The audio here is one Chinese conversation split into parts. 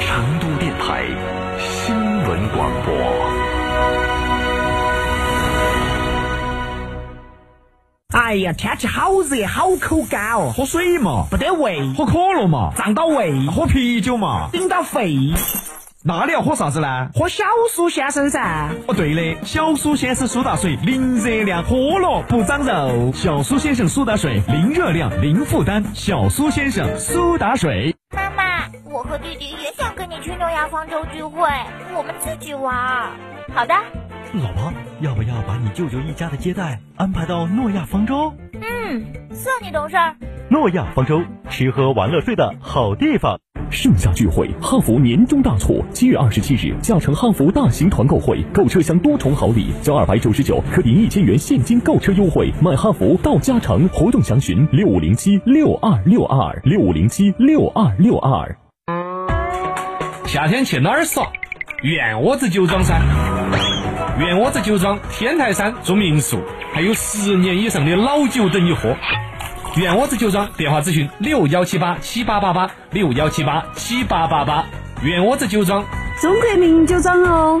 成都电台新闻广播。哎呀，天气好热，好口干哦，喝水嘛，不得胃，喝可乐嘛，胀到胃，喝啤酒嘛，顶到肺。那你要喝啥子呢？喝小苏先生噻。哦，对的，小苏先生苏打水，零热量，喝了不长肉。小苏先生苏打水，零热量，零负担。小苏先生苏打水。妈妈，我和弟弟也想诺亚方舟聚会，我们自己玩。好的。老婆，要不要把你舅舅一家的接待安排到诺亚方舟？嗯，算你懂事。诺亚方舟，吃喝玩乐睡的好地方。盛夏聚会，汉服年终大促，七月二十七日，嘉诚汉服大型团购会，购车享多重好礼，交二百九十九可领一千元现金购车优惠，买汉服到嘉诚，活动详询六五零七六二六二六五零七六二六二。夏天去哪儿耍？院窝子酒庄噻。院窝子酒庄天台山住民宿，还有十年以上的老酒等你喝。院窝子酒庄电话咨询六幺七八七八八八六幺七八七八八八。院窝子酒庄，中国名酒庄哦。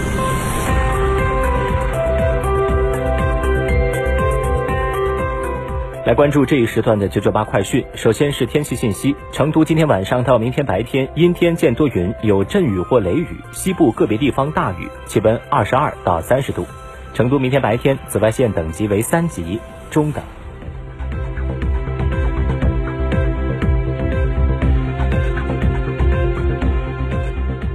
来关注这一时段的九九八快讯。首先是天气信息：成都今天晚上到明天白天阴天见多云，有阵雨或雷雨，西部个别地方大雨，气温二十二到三十度。成都明天白天紫外线等级为三级，中等。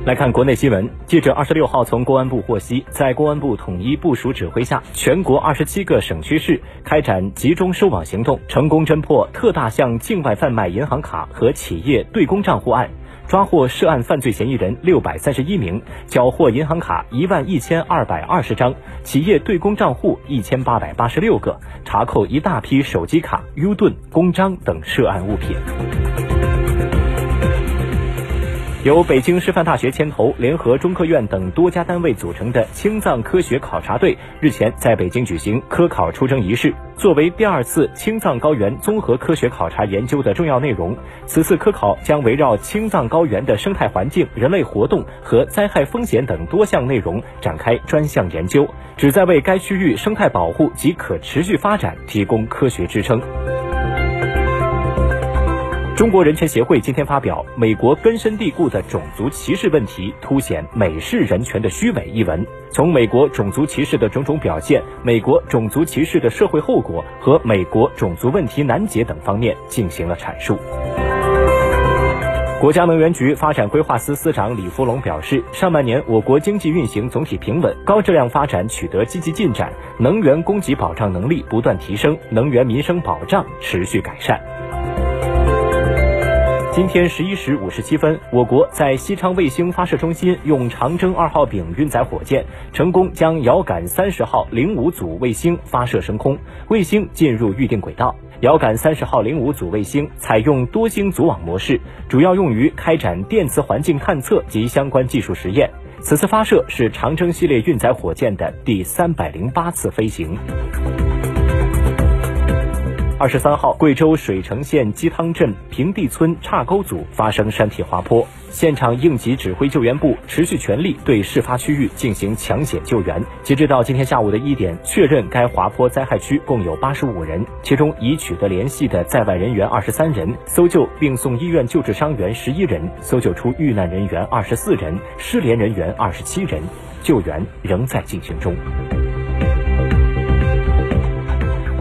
来看国内新闻，记者二十六号从公安部获悉，在公安部统一部署指挥下，全国二十七个省区市开展集中收网行动，成功侦破特大项境外贩卖银行卡和企业对公账户案，抓获涉案犯罪嫌疑人六百三十一名，缴获银行卡一万一千二百二十张，企业对公账户一千八百八十六个，查扣一大批手机卡、U 盾、公章等涉案物品。由北京师范大学牵头，联合中科院等多家单位组成的青藏科学考察队日前在北京举行科考出征仪式。作为第二次青藏高原综合科学考察研究的重要内容，此次科考将围绕青藏高原的生态环境、人类活动和灾害风险等多项内容展开专项研究，旨在为该区域生态保护及可持续发展提供科学支撑。中国人权协会今天发表《美国根深蒂固的种族歧视问题凸显美式人权的虚伪》一文，从美国种族歧视的种种表现、美国种族歧视的社会后果和美国种族问题难解等方面进行了阐述。国家能源局发展规划司司长李福龙表示，上半年我国经济运行总体平稳，高质量发展取得积极进展，能源供给保障能力不断提升，能源民生保障持续改善。今天十一时五十七分，我国在西昌卫星发射中心用长征二号丙运载火箭成功将遥感三十号零五组卫星发射升空，卫星进入预定轨道。遥感三十号零五组卫星采用多星组网模式，主要用于开展电磁环境探测及相关技术实验。此次发射是长征系列运载火箭的第三百零八次飞行。二十三号，贵州水城县鸡汤镇平地村岔沟组发生山体滑坡，现场应急指挥救援部持续全力对事发区域进行抢险救援。截止到今天下午的一点，确认该滑坡灾害区共有八十五人，其中已取得联系的在外人员二十三人，搜救并送医院救治伤员十一人，搜救出遇难人员二十四人，失联人员二十七人。救援仍在进行中。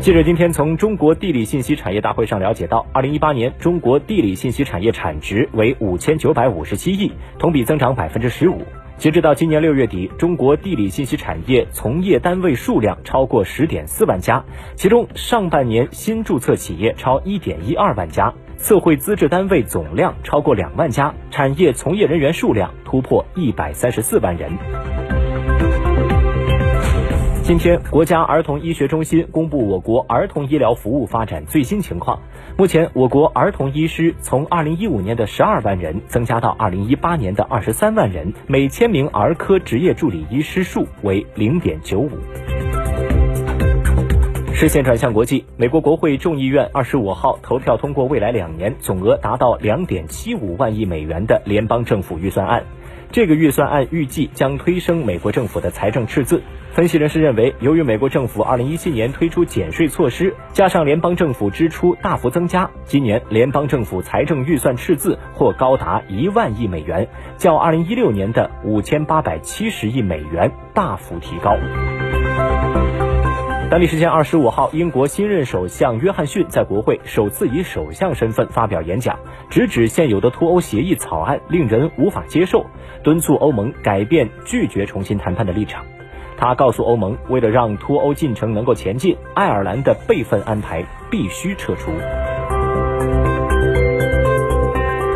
记者今天从中国地理信息产业大会上了解到，二零一八年中国地理信息产业产值为五千九百五十七亿，同比增长百分之十五。截止到今年六月底，中国地理信息产业从业单位数量超过十点四万家，其中上半年新注册企业超一点一二万家，测绘资质单位总量超过两万家，产业从业人员数量突破一百三十四万人。今天，国家儿童医学中心公布我国儿童医疗服务发展最新情况。目前，我国儿童医师从2015年的12万人增加到2018年的23万人，每千名儿科执业助理医师数为0.95。视线转向国际，美国国会众议院25号投票通过未来两年总额达到2.75万亿美元的联邦政府预算案。这个预算案预计将推升美国政府的财政赤字。分析人士认为，由于美国政府2017年推出减税措施，加上联邦政府支出大幅增加，今年联邦政府财政预算赤字或高达一万亿美元，较2016年的5870亿美元大幅提高。当地时间二十五号，英国新任首相约翰逊在国会首次以首相身份发表演讲，直指现有的脱欧协议草案令人无法接受，敦促欧盟改变拒绝重新谈判的立场。他告诉欧盟，为了让脱欧进程能够前进，爱尔兰的备份安排必须撤出。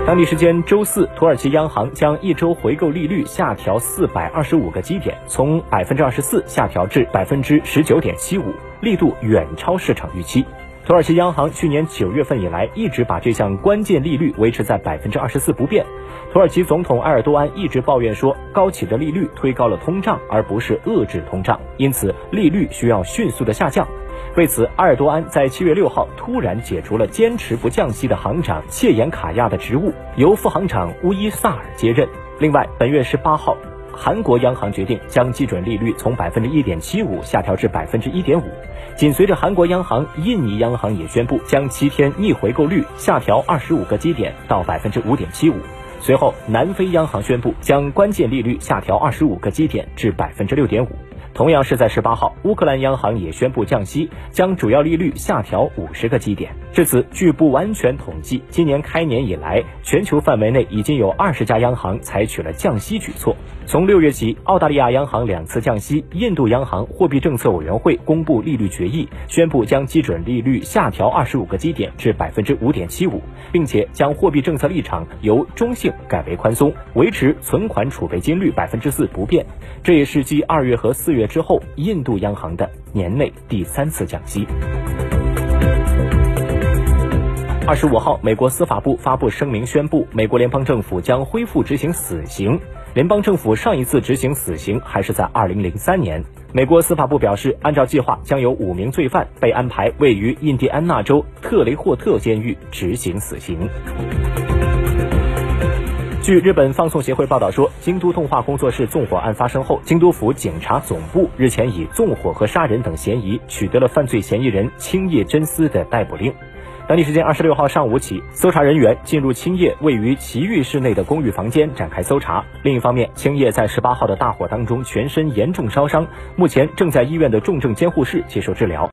当地时间周四，土耳其央行将一周回购利率下调四百二十五个基点，从百分之二十四下调至百分之十九点七五，力度远超市场预期。土耳其央行去年九月份以来一直把这项关键利率维持在百分之二十四不变。土耳其总统埃尔多安一直抱怨说，高企的利率推高了通胀，而不是遏制通胀，因此利率需要迅速的下降。为此，埃尔多安在七月六号突然解除了坚持不降息的行长切延卡亚的职务，由副行长乌伊萨尔接任。另外，本月十八号，韩国央行决定将基准利率从百分之一点七五下调至百分之一点五。紧随着韩国央行，印尼央行也宣布将七天逆回购率下调二十五个基点到百分之五点七五。随后，南非央行宣布将关键利率下调二十五个基点至百分之六点五。同样是在十八号，乌克兰央行也宣布降息，将主要利率下调五十个基点。至此，据不完全统计，今年开年以来，全球范围内已经有二十家央行采取了降息举措。从六月起，澳大利亚央行两次降息，印度央行货币政策委员会公布利率决议，宣布将基准利率下调二十五个基点至百分之五点七五，并且将货币政策立场由中性改为宽松，维持存款储备金率百分之四不变。这也是继二月和四月月之后，印度央行的年内第三次降息。二十五号，美国司法部发布声明宣布，美国联邦政府将恢复执行死刑。联邦政府上一次执行死刑还是在二零零三年。美国司法部表示，按照计划，将有五名罪犯被安排位于印第安纳州特雷霍特监狱执行死刑。据日本放送协会报道说，京都动画工作室纵火案发生后，京都府警察总部日前以纵火和杀人等嫌疑取得了犯罪嫌疑人青叶真司的逮捕令。当地时间二十六号上午起，搜查人员进入青叶位于奇遇市内的公寓房间展开搜查。另一方面，青叶在十八号的大火当中全身严重烧伤，目前正在医院的重症监护室接受治疗。